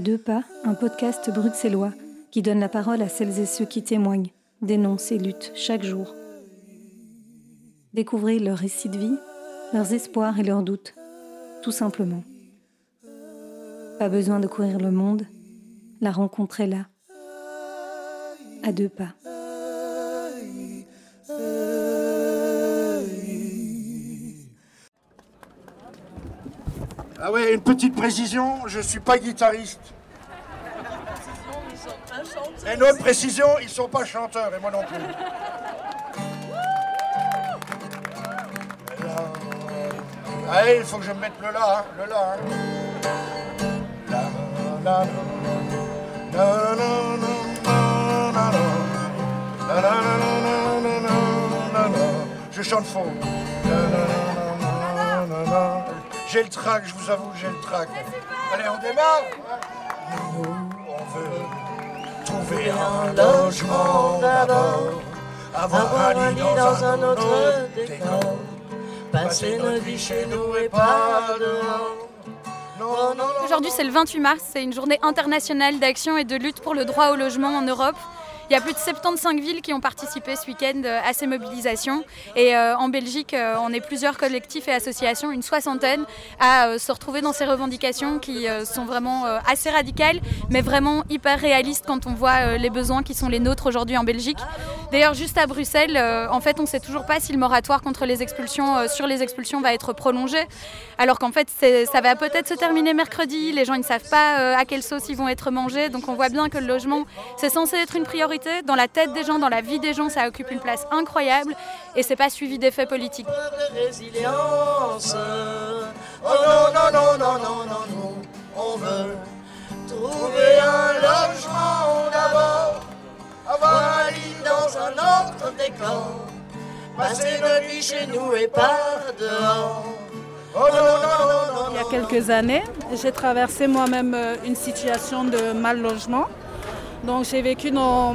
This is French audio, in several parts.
À deux pas, un podcast bruxellois qui donne la parole à celles et ceux qui témoignent, dénoncent et luttent chaque jour. Découvrez leurs récits de vie, leurs espoirs et leurs doutes, tout simplement. Pas besoin de courir le monde, la rencontre est là, à deux pas. Ah ouais, une petite précision, je ne suis pas guitariste. Une autre précision, ils ne sont pas chanteurs, et moi non plus. Allez, il faut que je me mette le là, hein, le là. Hein. La, la, je chante faux. J'ai le trac, je vous avoue, j'ai le trac. Allez, on démarre Nous, on veut trouver un logement d'abord, avoir un lit dans un autre décor, passer notre vie chez nous et pas dehors. Aujourd'hui, c'est le 28 mars, c'est une journée internationale d'action et de lutte pour le droit au logement en Europe. Il y a plus de 75 villes qui ont participé ce week-end euh, à ces mobilisations. Et euh, en Belgique, euh, on est plusieurs collectifs et associations, une soixantaine, à se retrouver dans ces revendications qui sont vraiment assez radicales, mais vraiment hyper réalistes quand on voit les besoins qui sont les nôtres aujourd'hui en Belgique. D'ailleurs, juste à Bruxelles, en fait, on ne sait toujours pas si le moratoire contre les expulsions, sur les expulsions, va être prolongé. Alors qu'en fait, ça va peut-être se terminer mercredi. Les gens ils ne savent pas à quelle sauce ils vont être mangés. Donc on voit bien que le logement, c'est censé être une priorité. Dans la tête des gens, dans la vie des gens, ça occupe une place incroyable. Et c'est pas suivi d'effets politiques. de résilience. Oh non, non, non, non, non, non, non, on veut trouver un logement d'abord, avoir un lit dans un autre décor, passer notre vie chez nous et pas dehors. Non, non, non, non, Il y a quelques années, j'ai traversé moi-même euh, une situation de mal logement. Donc j'ai vécu dans,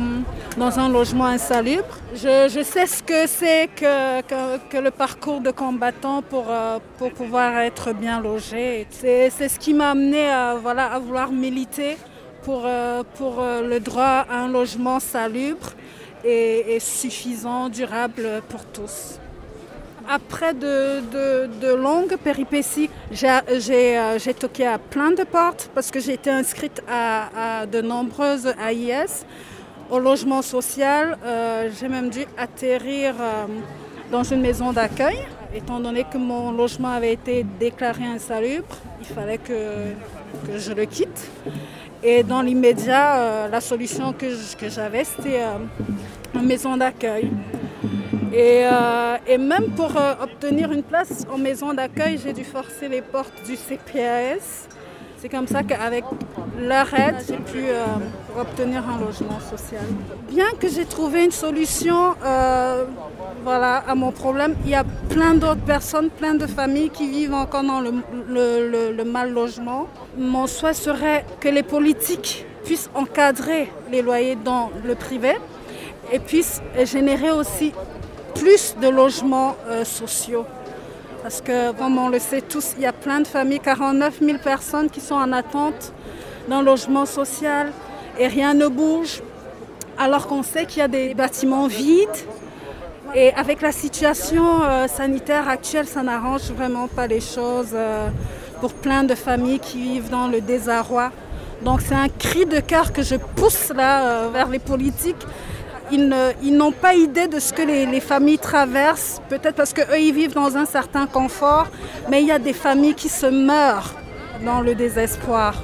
dans un logement insalubre. Je, je sais ce que c'est que, que, le parcours de combattant pour, euh, pour pouvoir être bien logé. C'est ce qui m'a amené à, voilà, à vouloir militer pour, euh, pour euh, le droit à un logement salubre et suffisant, durable pour tous. Après de, longues péripéties, euh, j'ai toqué à plein de portes parce que j'ai été inscrite à, de nombreuses AIS. Au logement social, euh, j'ai même dû atterrir euh, dans une maison d'accueil. Étant donné que mon logement avait été déclaré insalubre, il fallait que, je le quitte. Et dans l'immédiat, la solution que j'avais, c'était une maison d'accueil. Et, euh, et même pour euh, obtenir une place en maison d'accueil, j'ai dû forcer les portes du CPAS. C'est comme ça qu'avec leur aide, j'ai pu euh, obtenir un logement social. Bien que j'ai trouvé une solution euh, voilà, à mon problème, il y a plein d'autres personnes, plein de familles qui vivent encore dans le mal logement. Mon souhait serait que les politiques puissent encadrer les loyers dans le privé et puissent générer aussi plus de logements euh, sociaux. Parce que, comme on le sait tous, il y a plein de familles, 49 000 personnes qui sont en attente d'un logement social et rien ne bouge. Alors qu'on sait qu'il y a des bâtiments vides. Et avec la situation euh, sanitaire actuelle, ça n'arrange vraiment pas les choses euh, pour plein de familles qui vivent dans le désarroi. Donc c'est un cri de cœur que je pousse là vers les politiques ils n'ont pas idée de ce que les, les familles traversent, peut-être parce qu'eux, ils vivent dans un certain confort, mais il y a des familles qui se meurent dans le désespoir.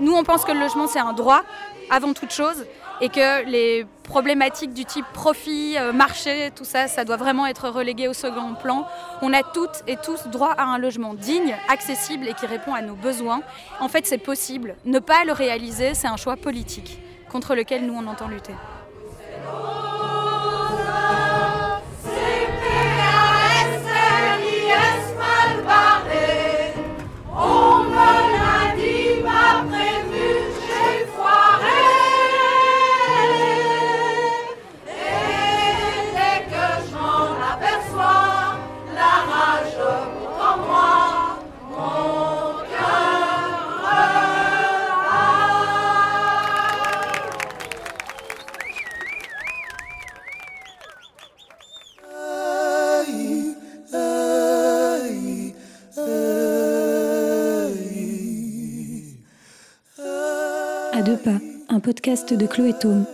Nous, on pense que le logement, c'est un droit avant toute chose et que les problématiques du type profit, euh, marché, tout ça, ça doit vraiment être relégué au second plan. On a toutes et tous droit à un logement digne, accessible et qui répond à nos besoins. En fait, c'est possible. Ne pas le réaliser, c'est un choix politique contre lequel nous, on entend lutter. Un podcast de Chloé Tome,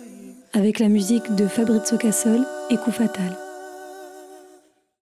avec la musique de Fabrizio Cassol et Coup Fatal.